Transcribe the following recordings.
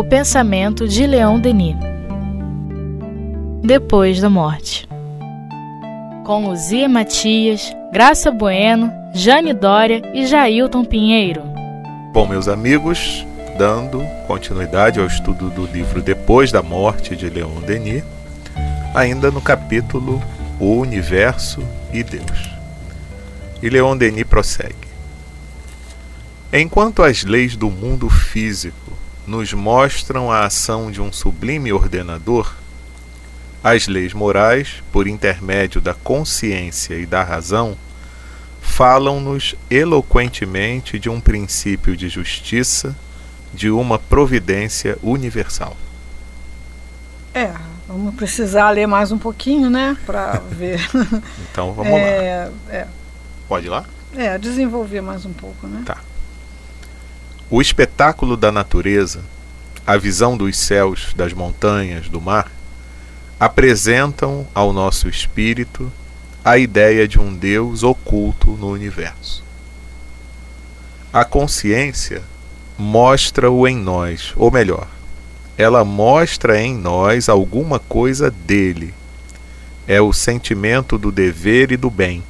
O pensamento de Leon Denis. Depois da morte. Com Luzia Matias, Graça Bueno, Jane Dória e Jailton Pinheiro. Bom, meus amigos, dando continuidade ao estudo do livro Depois da Morte de Leon Denis, ainda no capítulo O Universo e Deus. E Leon Denis prossegue. Enquanto as leis do mundo físico nos mostram a ação de um sublime ordenador, as leis morais, por intermédio da consciência e da razão, falam-nos eloquentemente de um princípio de justiça, de uma providência universal. É, vamos precisar ler mais um pouquinho, né, para ver. então vamos é, lá. É. Pode ir lá? É, desenvolver mais um pouco, né? Tá. O espetáculo da natureza, a visão dos céus, das montanhas, do mar, apresentam ao nosso espírito a ideia de um Deus oculto no universo. A consciência mostra-o em nós, ou melhor, ela mostra em nós alguma coisa dele. É o sentimento do dever e do bem.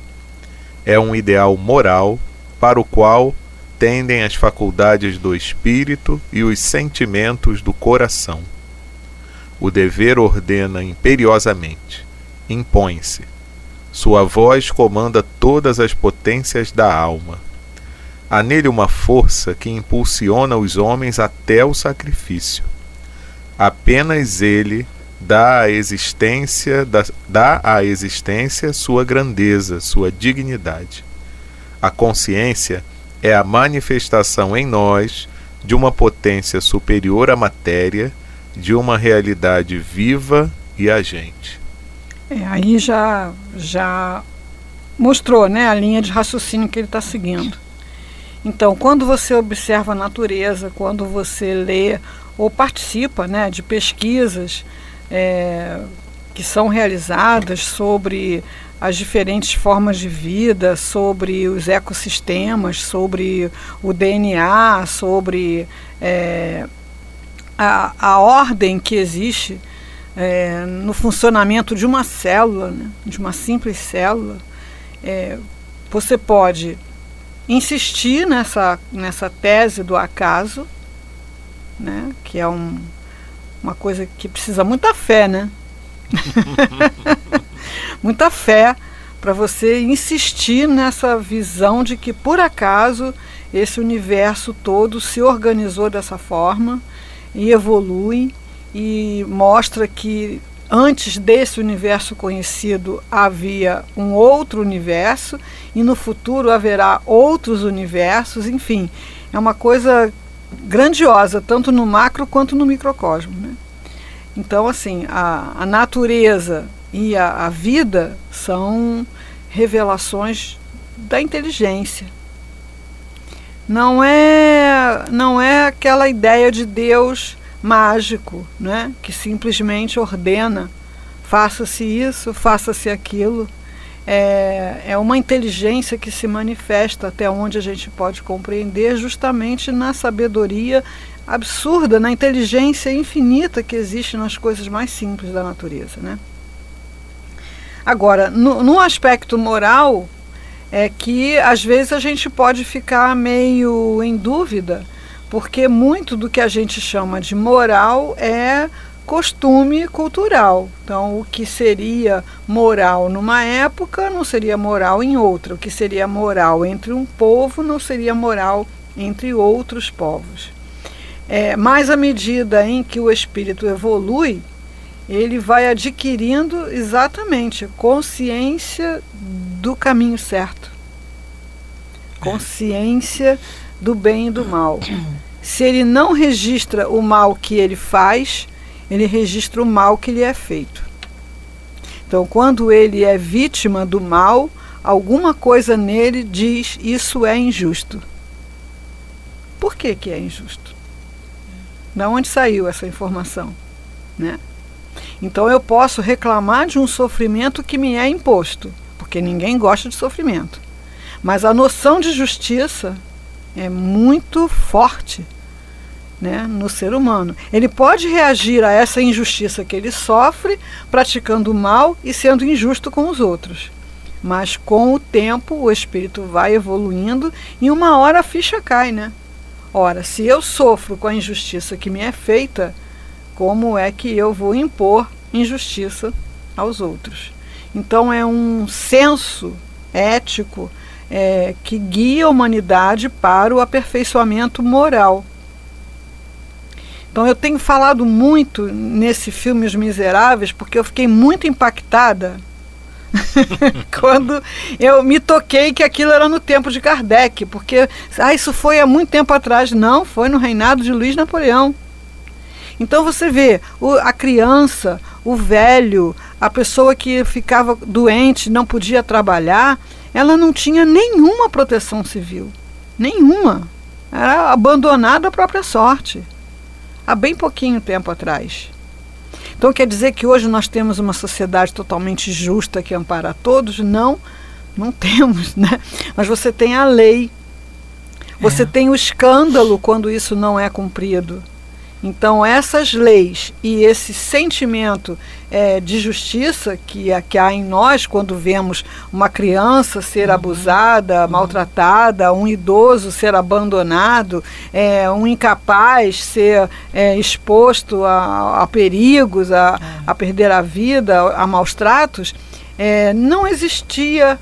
É um ideal moral para o qual tendem as faculdades do espírito e os sentimentos do coração. O dever ordena imperiosamente, impõe-se. Sua voz comanda todas as potências da alma. Há nele uma força que impulsiona os homens até o sacrifício. Apenas ele dá à existência, dá à existência sua grandeza, sua dignidade. A consciência é a manifestação em nós de uma potência superior à matéria, de uma realidade viva e agente. É, aí já, já mostrou né, a linha de raciocínio que ele está seguindo. Então, quando você observa a natureza, quando você lê ou participa né, de pesquisas é, que são realizadas sobre as diferentes formas de vida, sobre os ecossistemas, sobre o DNA, sobre é, a, a ordem que existe é, no funcionamento de uma célula, né, de uma simples célula. É, você pode insistir nessa, nessa tese do acaso, né, que é um, uma coisa que precisa muita fé, né? muita fé para você insistir nessa visão de que por acaso esse universo todo se organizou dessa forma e evolui e mostra que antes desse universo conhecido havia um outro universo e no futuro haverá outros universos, enfim, é uma coisa grandiosa, tanto no macro quanto no microcosmo. Né? Então, assim, a, a natureza e a, a vida são revelações da inteligência. Não é, não é aquela ideia de Deus mágico, né? que simplesmente ordena faça-se isso, faça-se aquilo. É, é uma inteligência que se manifesta até onde a gente pode compreender, justamente na sabedoria absurda, na inteligência infinita que existe nas coisas mais simples da natureza. Né? Agora, no, no aspecto moral, é que às vezes a gente pode ficar meio em dúvida, porque muito do que a gente chama de moral é costume cultural. Então, o que seria moral numa época não seria moral em outra. O que seria moral entre um povo não seria moral entre outros povos. É, mas à medida em que o espírito evolui, ele vai adquirindo exatamente consciência do caminho certo, consciência do bem e do mal. Se ele não registra o mal que ele faz, ele registra o mal que lhe é feito. Então, quando ele é vítima do mal, alguma coisa nele diz isso é injusto. Por que, que é injusto? Da onde saiu essa informação? Né? Então eu posso reclamar de um sofrimento que me é imposto, porque ninguém gosta de sofrimento. Mas a noção de justiça é muito forte né, no ser humano. Ele pode reagir a essa injustiça que ele sofre, praticando mal e sendo injusto com os outros. Mas com o tempo o espírito vai evoluindo e uma hora a ficha cai, né? Ora, se eu sofro com a injustiça que me é feita, como é que eu vou impor injustiça aos outros? Então é um senso ético é, que guia a humanidade para o aperfeiçoamento moral. Então eu tenho falado muito nesse filme Os Miseráveis porque eu fiquei muito impactada quando eu me toquei que aquilo era no tempo de Kardec, porque ah, isso foi há muito tempo atrás. Não, foi no reinado de Luiz Napoleão. Então você vê o, a criança, o velho, a pessoa que ficava doente, não podia trabalhar, ela não tinha nenhuma proteção civil. Nenhuma. Era abandonada à própria sorte. Há bem pouquinho tempo atrás. Então quer dizer que hoje nós temos uma sociedade totalmente justa que ampara a todos? Não, não temos, né? Mas você tem a lei. Você é. tem o escândalo quando isso não é cumprido. Então, essas leis e esse sentimento é, de justiça que, que há em nós quando vemos uma criança ser uhum. abusada, uhum. maltratada, um idoso ser abandonado, é, um incapaz ser é, exposto a, a perigos, a, é. a, perder a vida, a, maus tratos, é, não existia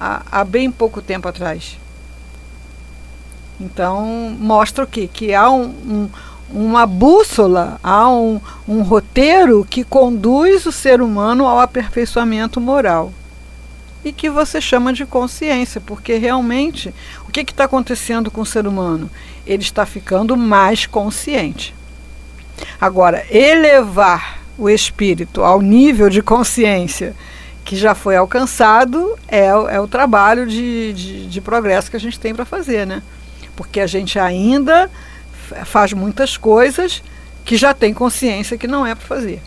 há, há bem pouco tempo atrás. Então, mostra o quê? Que há um, um uma bússola, há um, um roteiro que conduz o ser humano ao aperfeiçoamento moral. E que você chama de consciência, porque realmente o que está acontecendo com o ser humano? Ele está ficando mais consciente. Agora, elevar o espírito ao nível de consciência que já foi alcançado é, é o trabalho de, de, de progresso que a gente tem para fazer, né? Porque a gente ainda faz muitas coisas que já tem consciência que não é para fazer.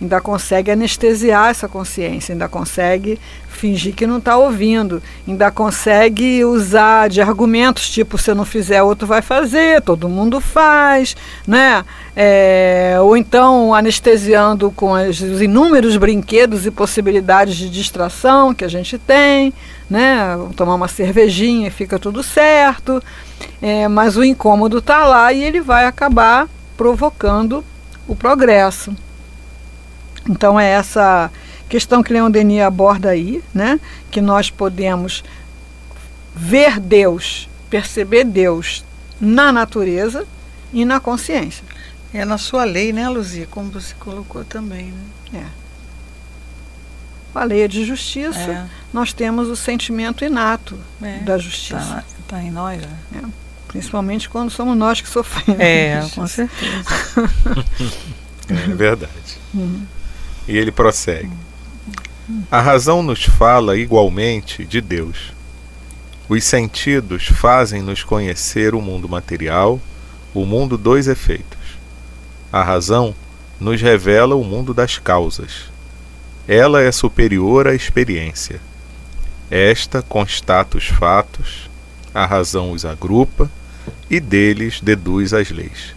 Ainda consegue anestesiar essa consciência, ainda consegue fingir que não está ouvindo, ainda consegue usar de argumentos tipo se eu não fizer, outro vai fazer, todo mundo faz, né? É, ou então anestesiando com os inúmeros brinquedos e possibilidades de distração que a gente tem, né? Tomar uma cervejinha e fica tudo certo. É, mas o incômodo está lá e ele vai acabar provocando o progresso. Então é essa questão que Leon Denis aborda aí, né? Que nós podemos ver Deus, perceber Deus na natureza e na consciência. É na sua lei, né, Luzia? Como você colocou também, né? É. A lei de justiça, é. nós temos o sentimento inato é. da justiça. Está tá em nós, né? É. Principalmente quando somos nós que sofremos. É, com certeza. é verdade. Uhum. E ele prossegue. A razão nos fala igualmente de Deus. Os sentidos fazem-nos conhecer o mundo material, o mundo dos efeitos. A razão nos revela o mundo das causas. Ela é superior à experiência. Esta constata os fatos, a razão os agrupa e deles deduz as leis.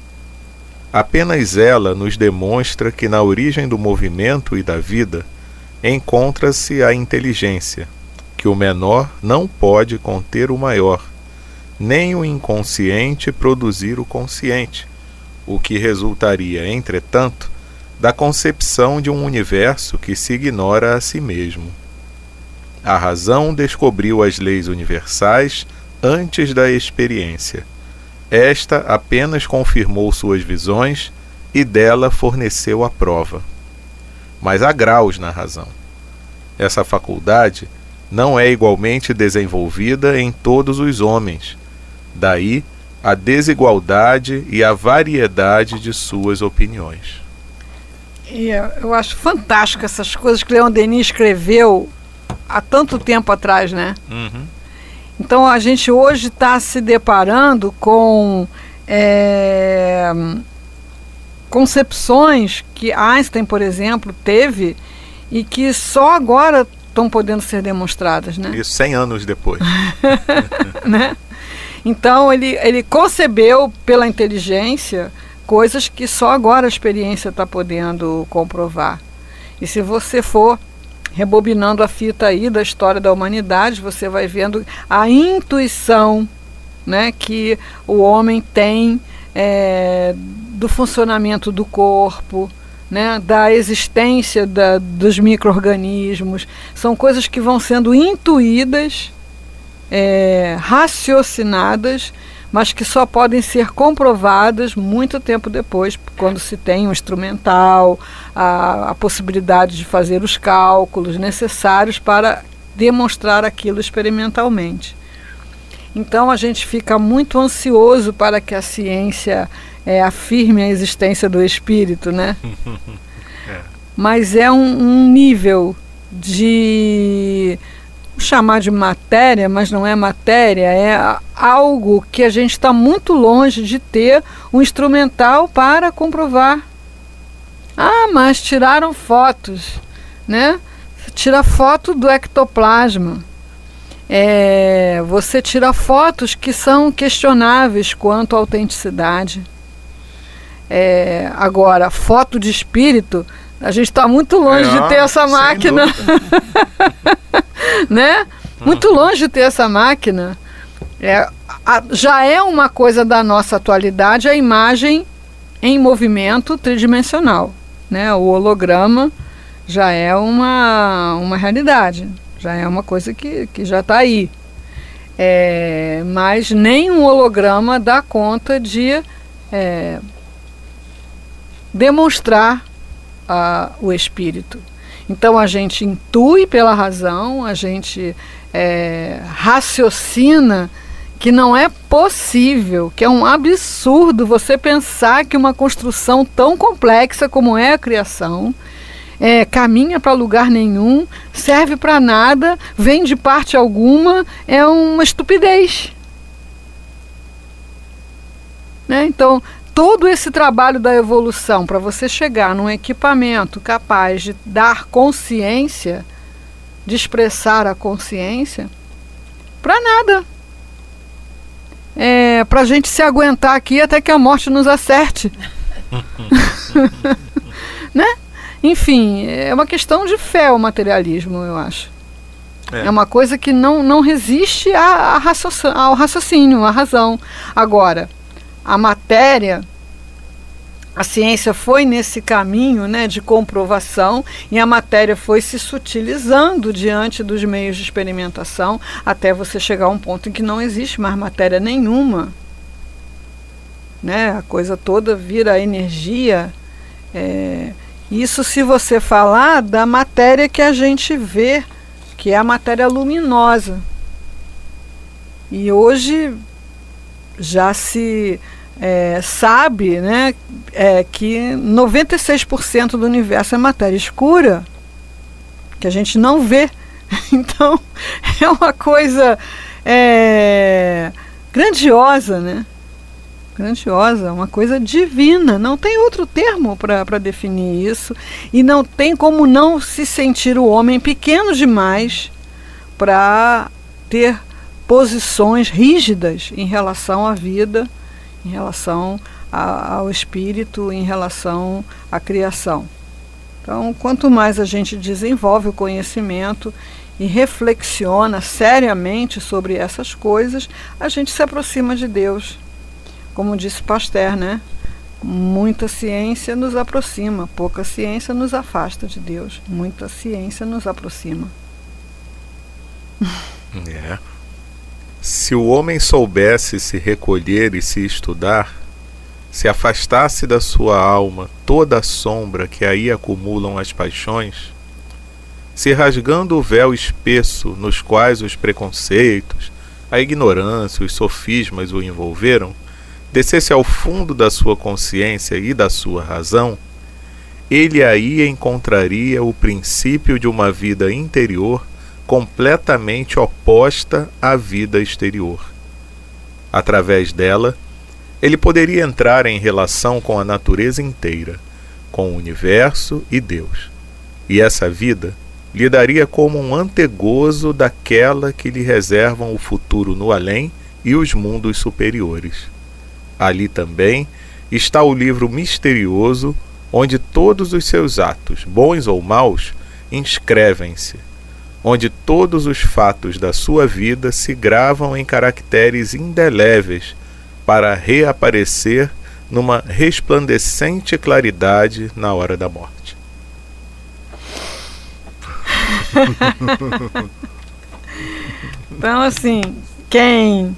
Apenas ela nos demonstra que na origem do movimento e da vida encontra-se a inteligência, que o menor não pode conter o maior, nem o inconsciente produzir o consciente, o que resultaria, entretanto, da concepção de um universo que se ignora a si mesmo. A razão descobriu as leis universais antes da experiência esta apenas confirmou suas visões e dela forneceu a prova. Mas há graus na razão. Essa faculdade não é igualmente desenvolvida em todos os homens. Daí a desigualdade e a variedade de suas opiniões. E eu acho fantástico essas coisas que Leon Denis escreveu há tanto tempo atrás, né? Uhum. Então a gente hoje está se deparando com é, concepções que Einstein, por exemplo, teve e que só agora estão podendo ser demonstradas, né? Isso 100 anos depois. né? Então ele, ele concebeu pela inteligência coisas que só agora a experiência está podendo comprovar. E se você for rebobinando a fita aí da história da humanidade, você vai vendo a intuição né, que o homem tem é, do funcionamento do corpo, né, da existência da, dos micro-organismos. São coisas que vão sendo intuídas, é, raciocinadas, mas que só podem ser comprovadas muito tempo depois, quando se tem um instrumental, a, a possibilidade de fazer os cálculos necessários para demonstrar aquilo experimentalmente. Então a gente fica muito ansioso para que a ciência é, afirme a existência do espírito, né? é. Mas é um, um nível de chamar de matéria, mas não é matéria, é algo que a gente está muito longe de ter um instrumental para comprovar. Ah, mas tiraram fotos, né? Tira foto do ectoplasma. É, você tira fotos que são questionáveis quanto à autenticidade. É, agora, foto de espírito, a gente está muito longe é, de ter essa máquina. né? Muito uhum. longe de ter essa máquina. É, a, já é uma coisa da nossa atualidade a imagem em movimento tridimensional. Né? O holograma já é uma, uma realidade, já é uma coisa que, que já está aí. É, mas nem um holograma dá conta de é, demonstrar uh, o espírito. Então a gente intui pela razão, a gente é, raciocina que não é possível, que é um absurdo você pensar que uma construção tão complexa como é a criação é, caminha para lugar nenhum, serve para nada, vem de parte alguma, é uma estupidez. Né? Então, todo esse trabalho da evolução para você chegar num equipamento capaz de dar consciência, de expressar a consciência, para nada. É, para a gente se aguentar aqui até que a morte nos acerte. né? Enfim, é uma questão de fé o materialismo, eu acho. É, é uma coisa que não, não resiste a, a ao raciocínio, à razão. Agora, a matéria, a ciência foi nesse caminho né, de comprovação e a matéria foi se sutilizando diante dos meios de experimentação até você chegar a um ponto em que não existe mais matéria nenhuma. Né? A coisa toda vira energia. É, isso se você falar da matéria que a gente vê, que é a matéria luminosa. E hoje já se é, sabe né, é, que 96% do universo é matéria escura, que a gente não vê. Então, é uma coisa é, grandiosa, né? Grandiosa, uma coisa divina. Não tem outro termo para definir isso. E não tem como não se sentir o homem pequeno demais para ter posições rígidas em relação à vida, em relação a, ao espírito, em relação à criação. Então, quanto mais a gente desenvolve o conhecimento e reflexiona seriamente sobre essas coisas, a gente se aproxima de Deus. Como disse Pasteur, né? Muita ciência nos aproxima, pouca ciência nos afasta de Deus. Muita ciência nos aproxima. É. Se o homem soubesse se recolher e se estudar, se afastasse da sua alma toda a sombra que aí acumulam as paixões, se rasgando o véu espesso nos quais os preconceitos, a ignorância, os sofismas o envolveram, descesse ao fundo da sua consciência e da sua razão, ele aí encontraria o princípio de uma vida interior completamente oposta à vida exterior. Através dela, ele poderia entrar em relação com a natureza inteira, com o universo e Deus. E essa vida lhe daria como um antegozo daquela que lhe reservam o futuro no além e os mundos superiores. Ali também está o livro misterioso onde todos os seus atos, bons ou maus, inscrevem-se, onde todos os fatos da sua vida se gravam em caracteres indeléveis para reaparecer numa resplandecente claridade na hora da morte. então, assim, quem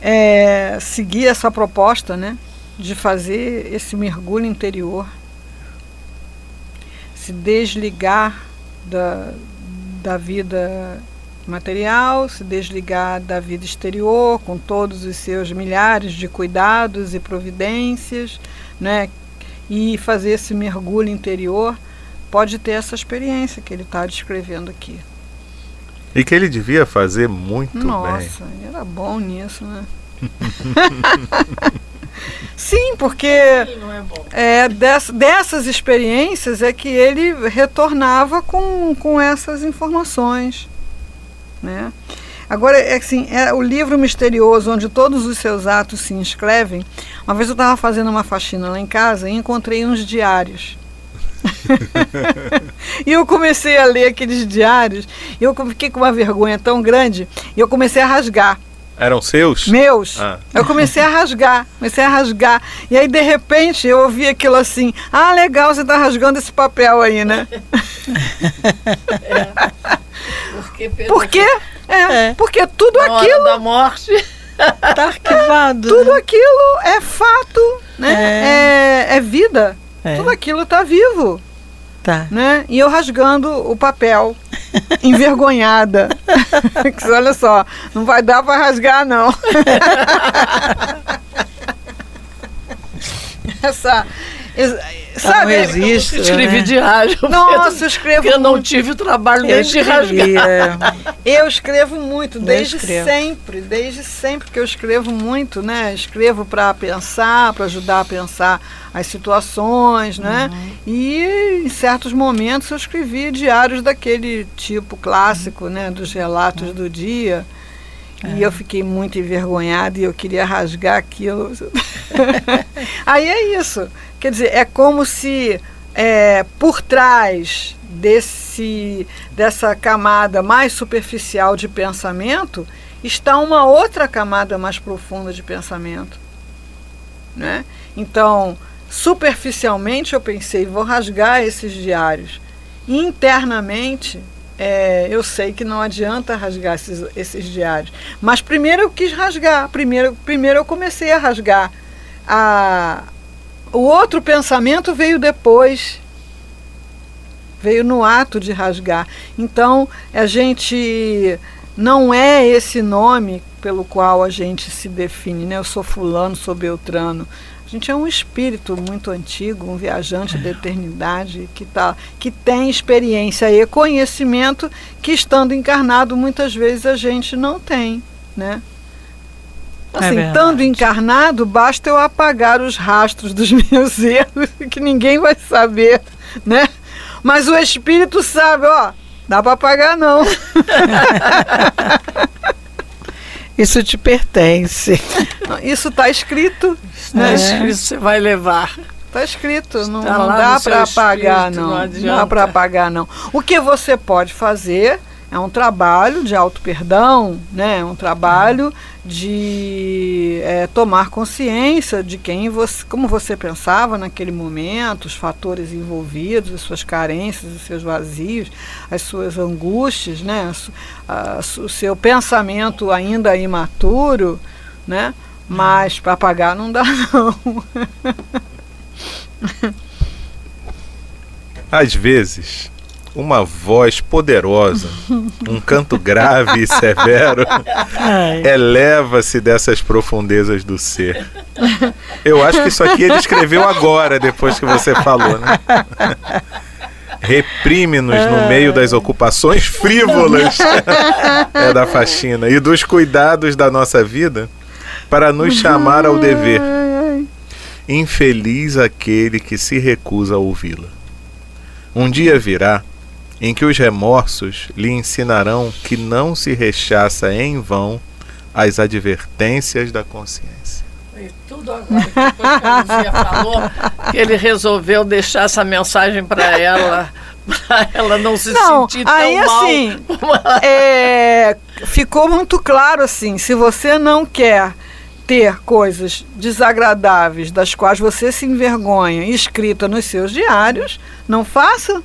é, seguir essa proposta, né, de fazer esse mergulho interior, se desligar da, da vida material, se desligar da vida exterior, com todos os seus milhares de cuidados e providências, né, e fazer esse mergulho interior, pode ter essa experiência que ele está descrevendo aqui. E que ele devia fazer muito Nossa, bem. Nossa, era bom nisso, né? Sim, porque é, é dess, dessas experiências é que ele retornava com, com essas informações. Né? Agora, é assim, é o livro misterioso onde todos os seus atos se inscrevem. Uma vez eu estava fazendo uma faxina lá em casa e encontrei uns diários. e eu comecei a ler aqueles diários, e eu fiquei com uma vergonha tão grande, e eu comecei a rasgar. Eram seus? Meus. Ah. Eu comecei a rasgar, comecei a rasgar. E aí, de repente, eu ouvi aquilo assim: ah, legal, você está rasgando esse papel aí, né? é. Porque, Por quê? É, é, porque tudo Na aquilo. da morte. Está arquivado. Tudo né? aquilo é fato, né? É, é, é vida. É. Tudo aquilo está vivo. Tá. Né? E eu rasgando o papel, envergonhada. Olha só, não vai dar para rasgar, não. Essa. Sabe, não existe. Eu escrevi né? diário. Nossa, eu escrevo. Porque eu não tive o trabalho nem de rasgar. É. Eu escrevo muito, desde sempre, desde sempre que eu escrevo muito, né? Escrevo para pensar, para ajudar a pensar as situações, né? Uhum. E em certos momentos eu escrevi diários daquele tipo clássico, né? Dos relatos uhum. do dia. É. E eu fiquei muito envergonhada e eu queria rasgar aquilo. Aí é isso. Quer dizer, é como se é, por trás desse, dessa camada mais superficial de pensamento está uma outra camada mais profunda de pensamento. Né? Então, superficialmente eu pensei, vou rasgar esses diários. Internamente, é, eu sei que não adianta rasgar esses, esses diários. Mas primeiro eu quis rasgar, primeiro, primeiro eu comecei a rasgar. A, o outro pensamento veio depois, veio no ato de rasgar. Então, a gente não é esse nome pelo qual a gente se define, né? Eu sou fulano, sou beltrano. A gente é um espírito muito antigo, um viajante da eternidade que, tá, que tem experiência e conhecimento que, estando encarnado, muitas vezes a gente não tem, né? É assim, é estando encarnado, basta eu apagar os rastros dos meus erros, que ninguém vai saber, né? Mas o espírito sabe, ó, dá para apagar não. Isso te pertence. Isso está escrito. Está né? escrito, você vai levar. Está escrito, não, não dá para apagar, não. Não, não dá para apagar, não. O que você pode fazer é um trabalho de auto-perdão, né? um trabalho de é, tomar consciência de quem você, como você pensava naquele momento, os fatores envolvidos, as suas carências, os seus vazios, as suas angústias, né? A, a, o seu pensamento ainda imaturo, né? mas para apagar não dá não. Às vezes uma voz poderosa, um canto grave e severo, eleva-se dessas profundezas do ser. Eu acho que isso aqui ele escreveu agora, depois que você falou, né? Reprime-nos no meio das ocupações frívolas é da faxina e dos cuidados da nossa vida para nos chamar ao dever. Infeliz aquele que se recusa a ouvi-la. Um dia virá em que os remorsos lhe ensinarão que não se rechaça em vão as advertências da consciência. E tudo agora, depois que a Luzia falou, que ele resolveu deixar essa mensagem para ela, para ela não se Não, sentir tão aí mal. assim, ela- é, ficou muito claro assim, se você não quer ter coisas desagradáveis das quais você se envergonha escrita nos seus diários, não faça.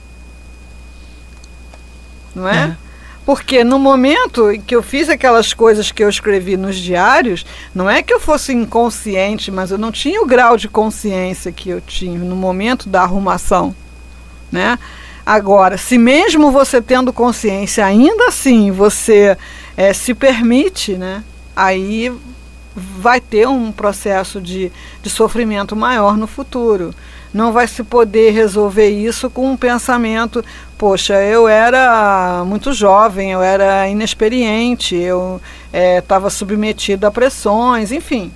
Não é? Porque no momento em que eu fiz aquelas coisas que eu escrevi nos diários, não é que eu fosse inconsciente, mas eu não tinha o grau de consciência que eu tinha no momento da arrumação, né? Agora, se mesmo você tendo consciência, ainda assim você eh, se permite, né? Aí vai ter um processo de, de sofrimento maior no futuro. Não vai se poder resolver isso com um pensamento, poxa, eu era muito jovem, eu era inexperiente, eu estava submetido a pressões, enfim.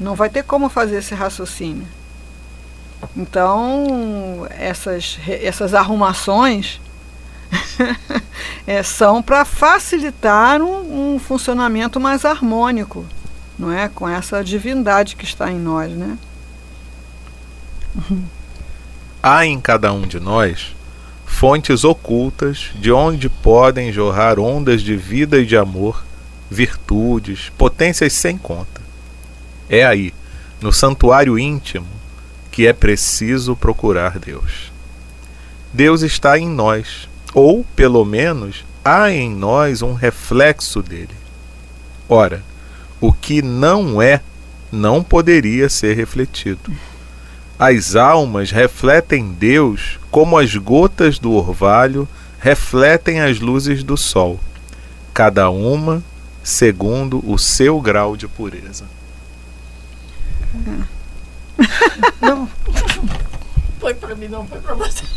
Não vai ter como fazer esse raciocínio. Então, essas, essas arrumações eh, são para facilitar um, um funcionamento mais harmônico, não é? Com essa divindade que está em nós, né? Há em cada um de nós fontes ocultas de onde podem jorrar ondas de vida e de amor, virtudes, potências sem conta. É aí, no santuário íntimo, que é preciso procurar Deus. Deus está em nós, ou, pelo menos, há em nós um reflexo dele. Ora, o que não é, não poderia ser refletido. As almas refletem Deus como as gotas do orvalho refletem as luzes do sol, cada uma segundo o seu grau de pureza. Não. Foi para mim, não foi para você.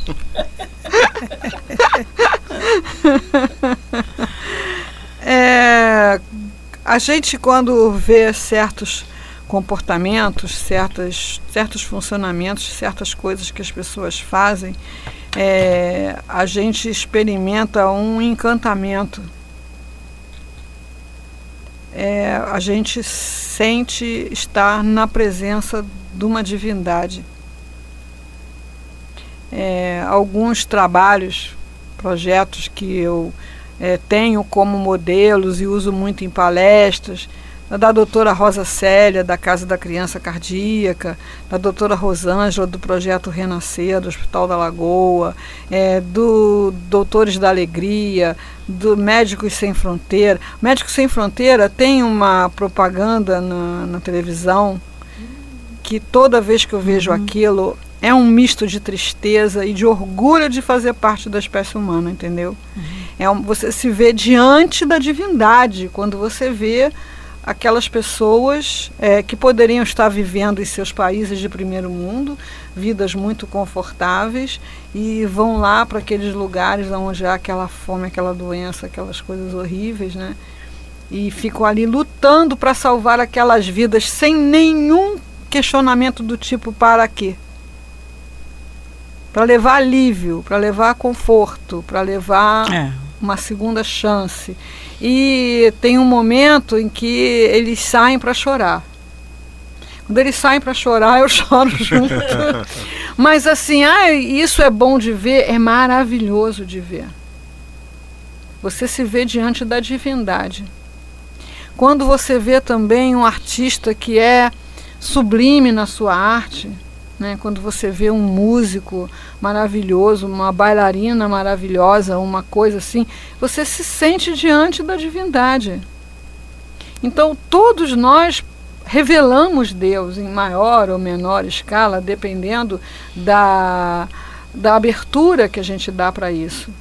É, a gente quando vê certos comportamentos, certas, certos funcionamentos, certas coisas que as pessoas fazem, é, a gente experimenta um encantamento. É, a gente sente estar na presença de uma divindade. É, alguns trabalhos, projetos que eu é, tenho como modelos e uso muito em palestras, da doutora Rosa Célia, da Casa da Criança Cardíaca, da doutora Rosângela, do Projeto Renascer, do Hospital da Lagoa, é, do Doutores da Alegria, do Médicos Sem Fronteira. Médicos Sem Fronteira tem uma propaganda na, na televisão que toda vez que eu vejo aquilo é um misto de tristeza e de orgulho de fazer parte da espécie humana, entendeu? É um, você se vê diante da divindade quando você vê aquelas pessoas é, que poderiam estar vivendo em seus países de primeiro mundo, vidas muito confortáveis, e vão lá para aqueles lugares onde há aquela fome, aquela doença, aquelas coisas horríveis, né? E ficam ali lutando para salvar aquelas vidas sem nenhum questionamento do tipo para quê? Para levar alívio, para levar conforto, para levar É. uma segunda chance. E tem um momento em que eles saem para chorar. Quando eles saem para chorar, eu choro junto. Mas assim, ah, isso é bom de ver, é maravilhoso de ver. Você se vê diante da divindade. Quando você vê também um artista que é sublime na sua arte, né? quando você vê um músico maravilhoso, uma bailarina maravilhosa, uma coisa assim, você se sente diante da divindade. Então, todos nós revelamos Deus em maior ou menor escala, dependendo da, da abertura que a gente dá para isso.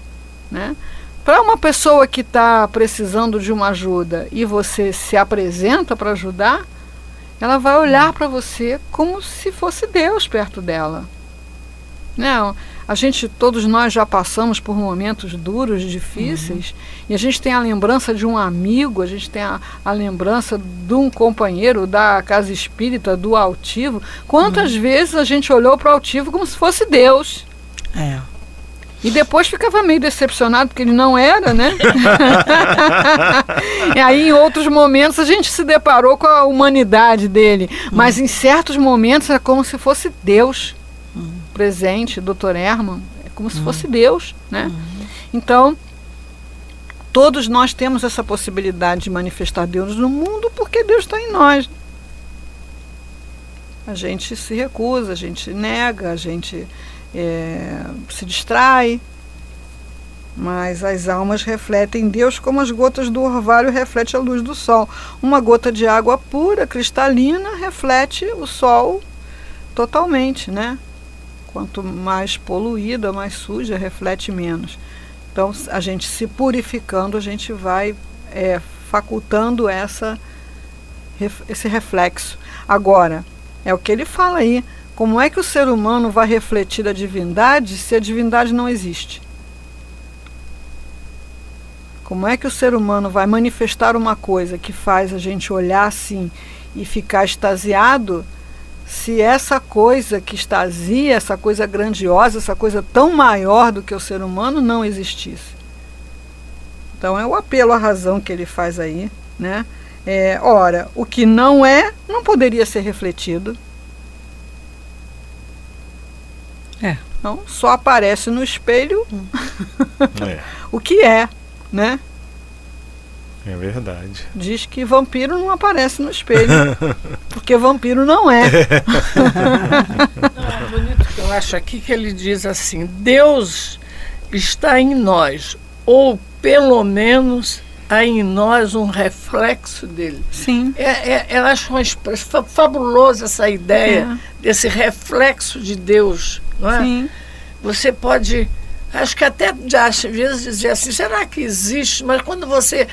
Né? Para uma pessoa que está precisando de uma ajuda e você se apresenta para ajudar, ela vai olhar para você como se fosse Deus perto dela. Não, a gente, todos nós já passamos por momentos duros, difíceis, e a gente tem a lembrança de um amigo, a gente tem a, a lembrança de um companheiro da casa espírita, do altivo. Quantas vezes a gente olhou para o altivo como se fosse Deus? É. E depois ficava meio decepcionado porque ele não era, né? e aí em outros momentos a gente se deparou com a humanidade dele, mas em certos momentos é como se fosse Deus presente, Dr. Herman, é como se fosse Deus, né? Então, todos nós temos essa possibilidade de manifestar Deus no mundo porque Deus está em nós. A gente se recusa, a gente nega, a gente é, se distrai, mas as almas refletem Deus como as gotas do orvalho refletem a luz do sol. Uma gota de água pura, cristalina, reflete o sol totalmente, né? Quanto mais poluída, mais suja, reflete menos. Então, a gente se purificando, a gente vai é, facultando essa, esse reflexo. Agora, é o que ele fala aí. Como é que o ser humano vai refletir a divindade se a divindade não existe? Como é que o ser humano vai manifestar uma coisa que faz a gente olhar assim e ficar extasiado se essa coisa que extasia, essa coisa grandiosa, essa coisa tão maior do que o ser humano não existisse? Então é o apelo à razão que ele faz aí, né? É, ora, o que não é, não poderia ser refletido. É. Então, só aparece no espelho É, o que é, né? é verdade. Diz que vampiro não aparece no espelho, porque vampiro não é. Não, é bonito que eu acho aqui que ele diz assim: Deus está em nós, ou pelo menos há em nós um reflexo dele. Sim. É, é, eu acho uma expre- fa- fabulosa essa ideia desse reflexo de Deus, não é? Sim. Você pode, acho que até já, às vezes dizer assim, será que existe? Mas quando você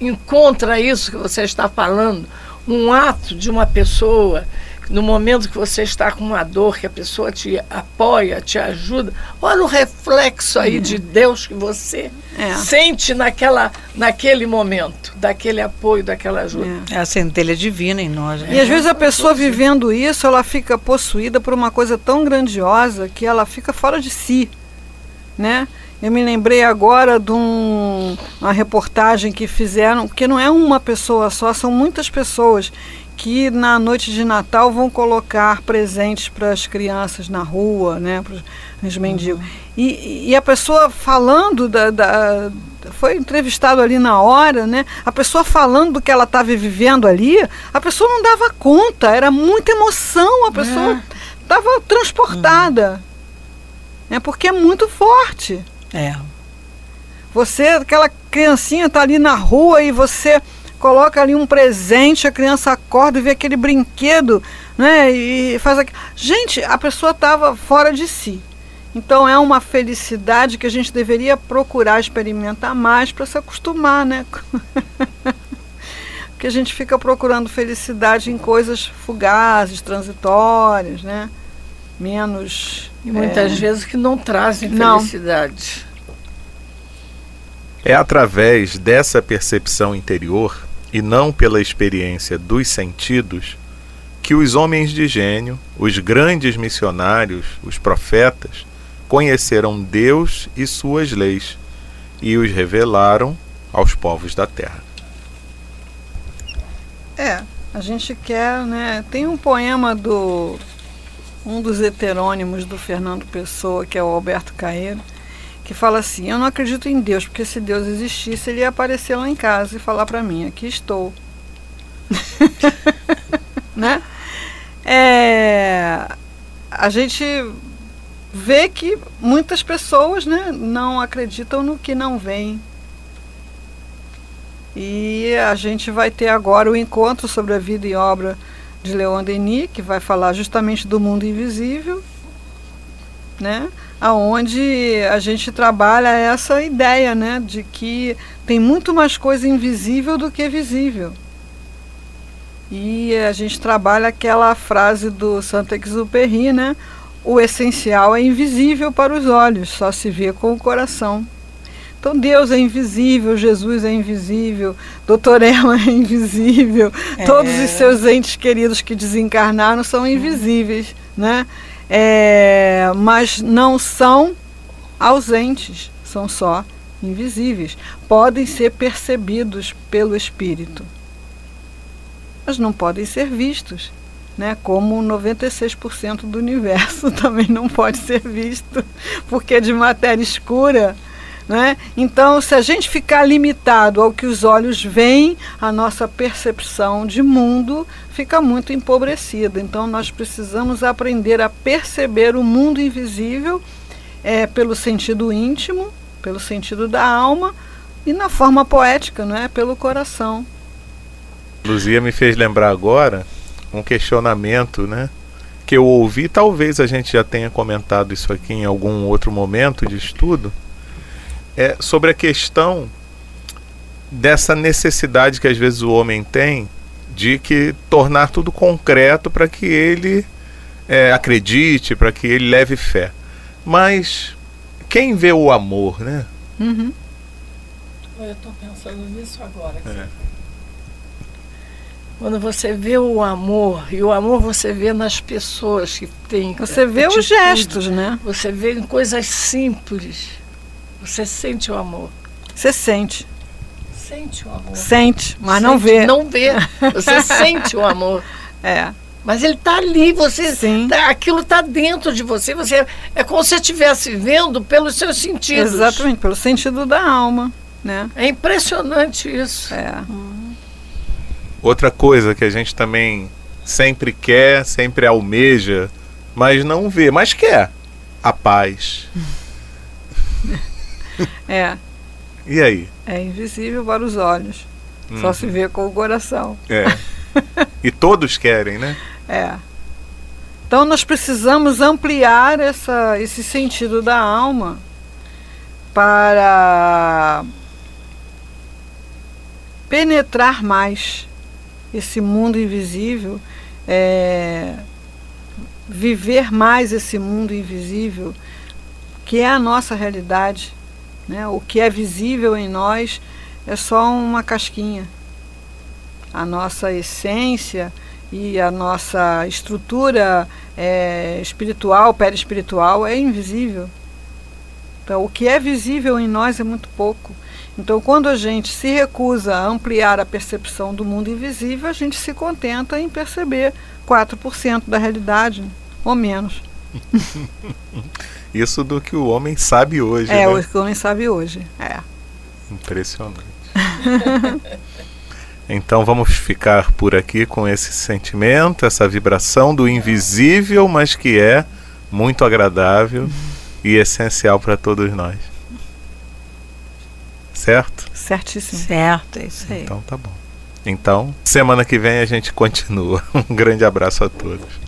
encontra isso que você está falando, um ato de uma pessoa, no momento que você está com uma dor, que a pessoa te apoia, te ajuda, olha o reflexo aí de Deus que você É. sente naquela, naquele momento, daquele apoio, daquela ajuda. É. É a centelha divina em nós. E Né? às vezes a pessoa vivendo isso, ela fica possuída por uma coisa tão grandiosa que ela fica fora de si, né? Eu me lembrei agora de um- uma reportagem que fizeram, que não é uma pessoa só, são muitas pessoas que na noite de Natal vão colocar presentes para as crianças na rua, né, para os mendigos. E, e a pessoa falando da, da- foi entrevistado ali na hora, né? A pessoa falando do que ela estava vivendo ali, a pessoa não dava conta, era muita emoção, a pessoa estava transportada. É porque é muito forte. É. Você, aquela criancinha tá ali na rua e você coloca ali um presente, a criança acorda e vê aquele brinquedo, né? E faz aquilo. Gente, a pessoa estava fora de si. Então é uma felicidade que a gente deveria procurar experimentar mais para se acostumar, né? Porque a gente fica procurando felicidade em coisas fugazes, transitórias, né? Menos. E muitas é, vezes que não trazem Não. felicidade. É através dessa percepção interior e não pela experiência dos sentidos que os homens de gênio, os grandes missionários, os profetas, conheceram Deus e suas leis e os revelaram aos povos da terra. É, a gente quer, né? Tem um poema do um dos heterônimos do Fernando Pessoa, que é o Alberto Caeiro, que fala assim: "Eu não acredito em Deus, porque se Deus existisse, ele ia aparecer lá em casa e falar para mim: aqui estou". né? É, a gente vê que muitas pessoas, né, não acreditam no que não vem. E a gente vai ter agora o encontro sobre a vida e obra de Leon Denis, que vai falar justamente do mundo invisível, né? Aonde a gente trabalha essa ideia, né, de que tem muito mais coisa invisível do que visível. E a gente trabalha aquela frase do Saint-Exupéry, né? O essencial é invisível para os olhos, só se vê com o coração. Então Deus é invisível, Jesus é invisível, Doutor Ela é invisível, todos os seus entes queridos que desencarnaram são invisíveis, né? É, mas não são ausentes, são só invisíveis. Podem ser percebidos pelo espírito, mas não podem ser vistos. Né, como 96% do universo também não pode ser visto, porque é de matéria escura. Né? Então, se a gente ficar limitado ao que os olhos veem, a nossa percepção de mundo fica muito empobrecida. Então, nós precisamos aprender a perceber o mundo invisível é, pelo sentido íntimo, pelo sentido da alma e na forma poética, não é? pelo coração. Luzia me fez lembrar agora um questionamento, né? Que eu ouvi, talvez a gente já tenha comentado isso aqui em algum outro momento de estudo, é sobre a questão dessa necessidade que às vezes o homem tem de que tornar tudo concreto para que ele é, acredite, para que ele leve fé. Mas quem vê o amor, né? Uhum. Eu estou pensando nisso agora. É. Quando você vê o amor, e o amor você vê nas pessoas que têm. Você vê atitude, os gestos, né? Você vê em coisas simples. Você sente o amor. Você sente. Sente o amor. Sente, mas sente, não vê. Não vê. Você sente o amor. É. Mas ele está ali, você, Sim. Tá, aquilo está dentro de você. Você é como se estivesse vendo pelos seus sentidos. Exatamente, pelo sentido da alma, né? É impressionante isso. É. Hum. Outra coisa que a gente também sempre quer, sempre almeja, mas não vê, mas quer a paz. É. E aí? É invisível para os olhos. Uhum. Só se vê com o coração. É. E todos querem, né? É. Então nós precisamos ampliar essa, esse sentido da alma para penetrar mais esse mundo invisível, é, viver mais esse mundo invisível, que é a nossa realidade. Né? O que é visível em nós é só uma casquinha. A nossa essência e a nossa estrutura é, espiritual, perispiritual, é invisível. Então, o que é visível em nós é muito pouco. Então, quando a gente se recusa a ampliar a percepção do mundo invisível, a gente se contenta em perceber 4% da realidade, ou menos. Isso do que o homem sabe hoje. É, né? o que o homem sabe hoje. É. Impressionante. então vamos ficar por aqui com esse sentimento, essa vibração do invisível, mas que é muito agradável e essencial para todos nós. Certo? Certíssimo. Certo, é isso aí. Então tá bom. Então, semana que vem a gente continua. Um grande abraço a todos.